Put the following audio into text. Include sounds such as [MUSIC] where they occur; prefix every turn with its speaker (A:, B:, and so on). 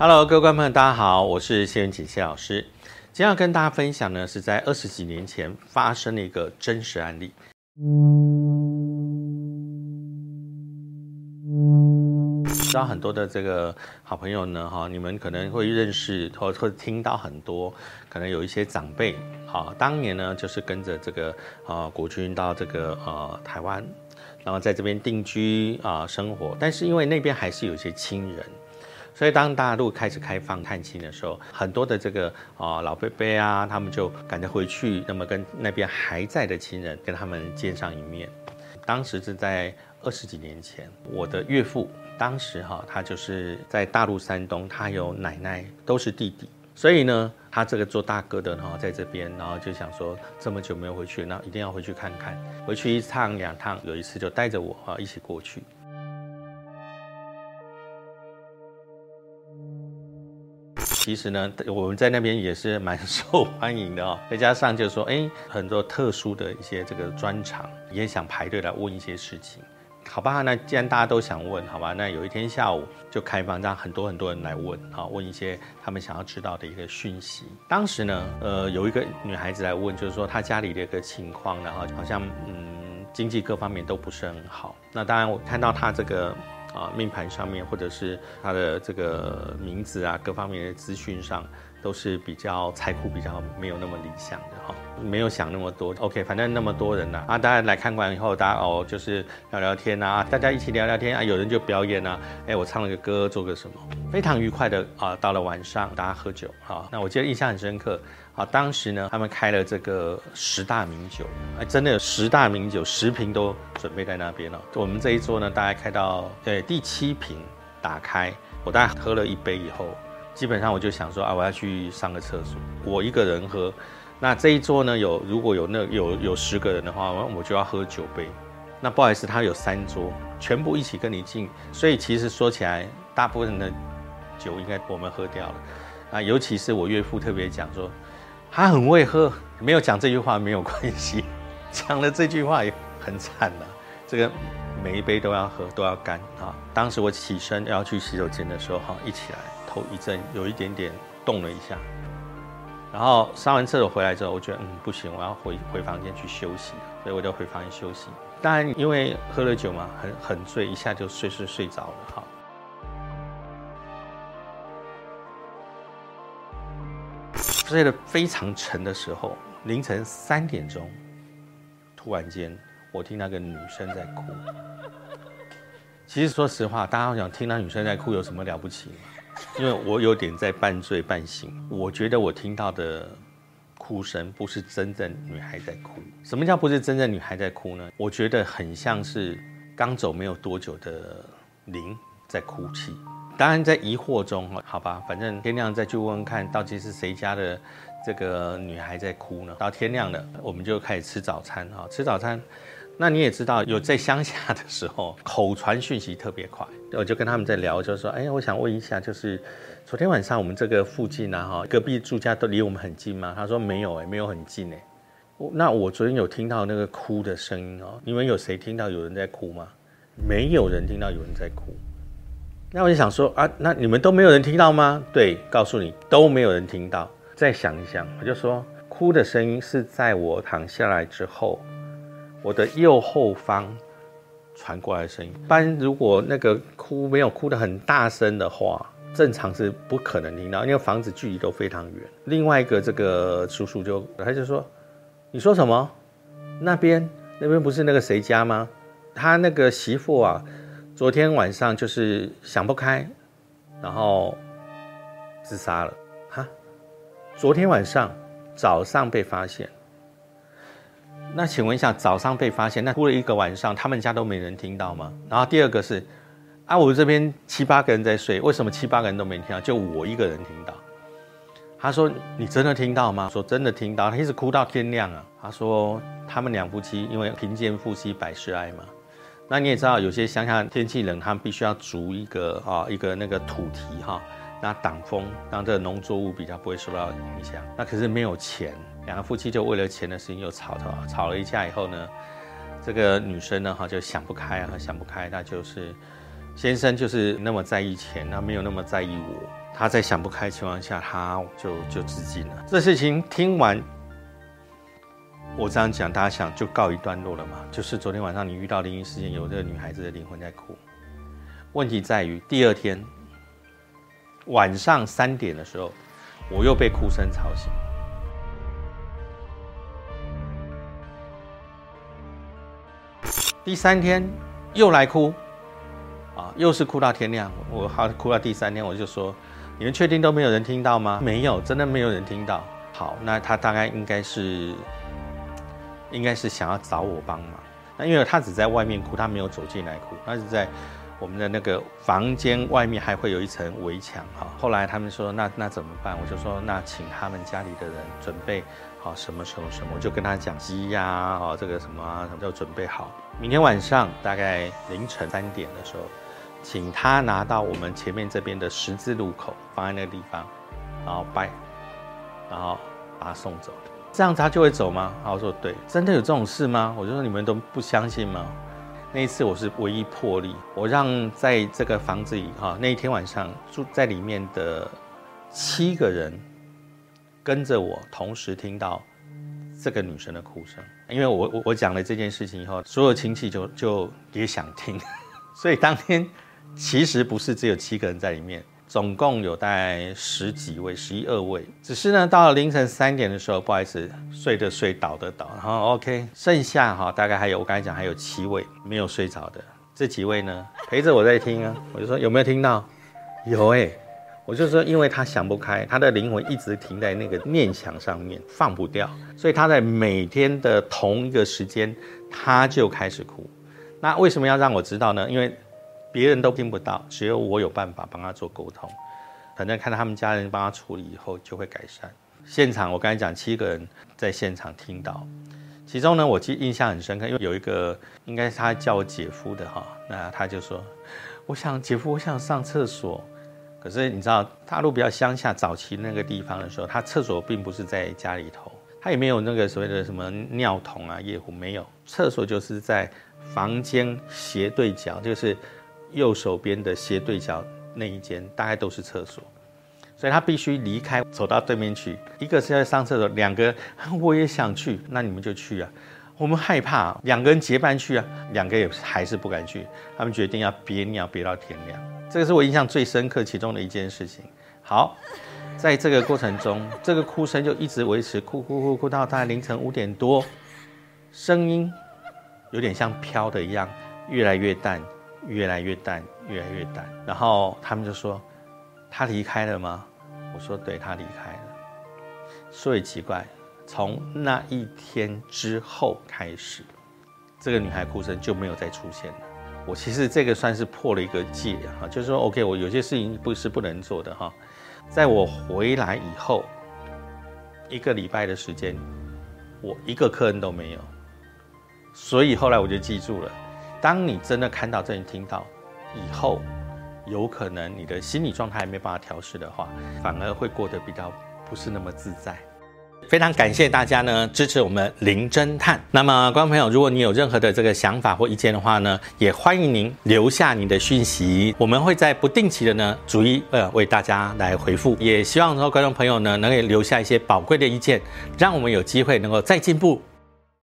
A: Hello，各位观众朋友，大家好，我是谢元锦谢老师。今天要跟大家分享呢，是在二十几年前发生的一个真实案例。知道很多的这个好朋友呢，哈，你们可能会认识或或听到很多，可能有一些长辈，哈，当年呢就是跟着这个啊国军到这个呃台湾，然后在这边定居啊生活，但是因为那边还是有一些亲人。所以，当大陆开始开放探亲的时候，很多的这个啊老伯伯啊，他们就赶着回去，那么跟那边还在的亲人跟他们见上一面。当时是在二十几年前，我的岳父当时哈，他就是在大陆山东，他有奶奶都是弟弟，所以呢，他这个做大哥的哈，在这边，然后就想说这么久没有回去，那一定要回去看看，回去一趟两趟，有一次就带着我啊一起过去。其实呢，我们在那边也是蛮 [LAUGHS] 受欢迎的哦。再加上就是说，哎，很多特殊的一些这个专场，也想排队来问一些事情，好吧？那既然大家都想问，好吧？那有一天下午就开放，让很多很多人来问，好，问一些他们想要知道的一个讯息。当时呢，呃，有一个女孩子来问，就是说她家里的一个情况，然后好像嗯，经济各方面都不是很好。那当然，我看到她这个。啊，命盘上面或者是他的这个名字啊，各方面的资讯上都是比较财库比较没有那么理想的哈，没有想那么多。OK，反正那么多人呐，啊，大家来看完以后，大家哦就是聊聊天啊，大家一起聊聊天啊，有人就表演啊，哎，我唱了个歌，做个什么，非常愉快的啊。到了晚上，大家喝酒啊，那我记得印象很深刻。啊，当时呢，他们开了这个十大名酒，哎，真的有十大名酒，十瓶都准备在那边了。我们这一桌呢，大概开到对第七瓶打开，我大概喝了一杯以后，基本上我就想说啊，我要去上个厕所。我一个人喝，那这一桌呢，有如果有那有有十个人的话，我就要喝九杯。那不好意思，他有三桌，全部一起跟你敬，所以其实说起来，大部分的酒应该我们喝掉了。啊，尤其是我岳父特别讲说。他很会喝，没有讲这句话没有关系，讲了这句话也很惨了。这个每一杯都要喝，都要干啊！当时我起身要去洗手间的时候，哈，一起来头一阵有一点点动了一下，然后上完厕所回来之后，我觉得嗯不行，我要回回房间去休息，所以我就回房间休息。当然因为喝了酒嘛，很很醉，一下就睡睡睡着了，哈。睡得非常沉的时候，凌晨三点钟，突然间我听那个女生在哭。其实说实话，大家想听到女生在哭有什么了不起吗？因为我有点在半醉半醒，我觉得我听到的哭声不是真正女孩在哭。什么叫不是真正女孩在哭呢？我觉得很像是刚走没有多久的灵在哭泣。当然在疑惑中，好吧，反正天亮再去问问看到底是谁家的这个女孩在哭呢？到天亮了，我们就开始吃早餐哈。吃早餐，那你也知道，有在乡下的时候，口传讯息特别快。我就跟他们在聊，就说：“哎，我想问一下，就是昨天晚上我们这个附近啊，哈，隔壁住家都离我们很近吗？”他说：“没有，哎，没有很近，哎。”那我昨天有听到那个哭的声音哦。你们有谁听到有人在哭吗？没有人听到有人在哭。那我就想说啊，那你们都没有人听到吗？对，告诉你都没有人听到。再想一想，我就说哭的声音是在我躺下来之后，我的右后方传过来的声音。一般如果那个哭没有哭得很大声的话，正常是不可能听到，因为房子距离都非常远。另外一个这个叔叔就他就说，你说什么？那边那边不是那个谁家吗？他那个媳妇啊。昨天晚上就是想不开，然后自杀了哈。昨天晚上早上被发现，那请问一下，早上被发现，那哭了一个晚上，他们家都没人听到吗？然后第二个是，啊，我这边七八个人在睡，为什么七八个人都没听到，就我一个人听到？他说：“你真的听到吗？”说：“真的听到。”他一直哭到天亮啊。他说：“他们两夫妻因为贫贱夫妻百事哀嘛。”那你也知道，有些乡下天气冷，他们必须要筑一个啊一个那个土堤哈，那挡风，让这个农作物比较不会受到影响。那可是没有钱，两个夫妻就为了钱的事情又吵吵吵了一架以后呢，这个女生呢哈就想不开啊，想不开，那就是先生就是那么在意钱，那没有那么在意我。他在想不开情况下，他就就自尽了。这事情听完，我这样讲，大家想就告一段落了嘛？就是昨天晚上你遇到灵异事件，有这个女孩子的灵魂在哭。问题在于第二天晚上三点的时候，我又被哭声吵醒。第三天又来哭，啊，又是哭到天亮。我好哭到第三天，我就说：“你们确定都没有人听到吗？”没有，真的没有人听到。好，那他大概应该是，应该是想要找我帮忙。那因为他只在外面哭，他没有走进来哭，他是在。我们的那个房间外面还会有一层围墙哈。后来他们说那那怎么办？我就说那请他们家里的人准备好什么时候什么，我就跟他讲鸡呀，哦这个什么啊，什么就准备好。明天晚上大概凌晨三点的时候，请他拿到我们前面这边的十字路口，放在那个地方，然后拜，然后把他送走。这样他就会走吗？我说对，真的有这种事吗？我就说你们都不相信吗？那一次我是唯一破例，我让在这个房子里哈，那一天晚上住在里面的七个人跟着我同时听到这个女生的哭声，因为我我我讲了这件事情以后，所有亲戚就就也想听，[LAUGHS] 所以当天其实不是只有七个人在里面。总共有大概十几位，十一二位。只是呢，到了凌晨三点的时候，不好意思，睡的睡，倒的倒。然后 OK，剩下哈，大概还有我刚才讲还有七位没有睡着的。这几位呢，陪着我在听啊。我就说有没有听到？有哎。我就说，因为他想不开，他的灵魂一直停在那个念想上面，放不掉，所以他在每天的同一个时间，他就开始哭。那为什么要让我知道呢？因为。别人都听不到，只有我有办法帮他做沟通。反正看到他们家人帮他处理以后，就会改善。现场我刚才讲七个人在现场听到，其中呢，我记印象很深刻，因为有一个应该是他叫我姐夫的哈，那他就说：“我想姐夫，我想上厕所。”可是你知道，大陆比较乡下早期那个地方的时候，他厕所并不是在家里头，他也没有那个所谓的什么尿桶啊、夜壶，没有，厕所就是在房间斜对角，就是。右手边的斜对角那一间大概都是厕所，所以他必须离开，走到对面去。一个是在上厕所，两个我也想去，那你们就去啊。我们害怕两个人结伴去啊，两个也还是不敢去。他们决定要憋尿憋到天亮，这个是我印象最深刻其中的一件事情。好，在这个过程中，[LAUGHS] 这个哭声就一直维持，哭哭哭哭到大概凌晨五点多，声音有点像飘的一样，越来越淡。越来越淡，越来越淡。然后他们就说：“他离开了吗？”我说：“对，他离开了。”所以奇怪，从那一天之后开始，这个女孩哭声就没有再出现了。我其实这个算是破了一个戒啊，就是说，OK，我有些事情不是不能做的哈。在我回来以后，一个礼拜的时间，我一个客人都没有。所以后来我就记住了。当你真的看到、真的听到以后，有可能你的心理状态没办法调试的话，反而会过得比较不是那么自在。非常感谢大家呢支持我们林侦探。那么，观众朋友，如果你有任何的这个想法或意见的话呢，也欢迎您留下你的讯息，我们会在不定期的呢逐一呃为大家来回复。也希望说观众朋友呢能够留下一些宝贵的意见，让我们有机会能够再进步。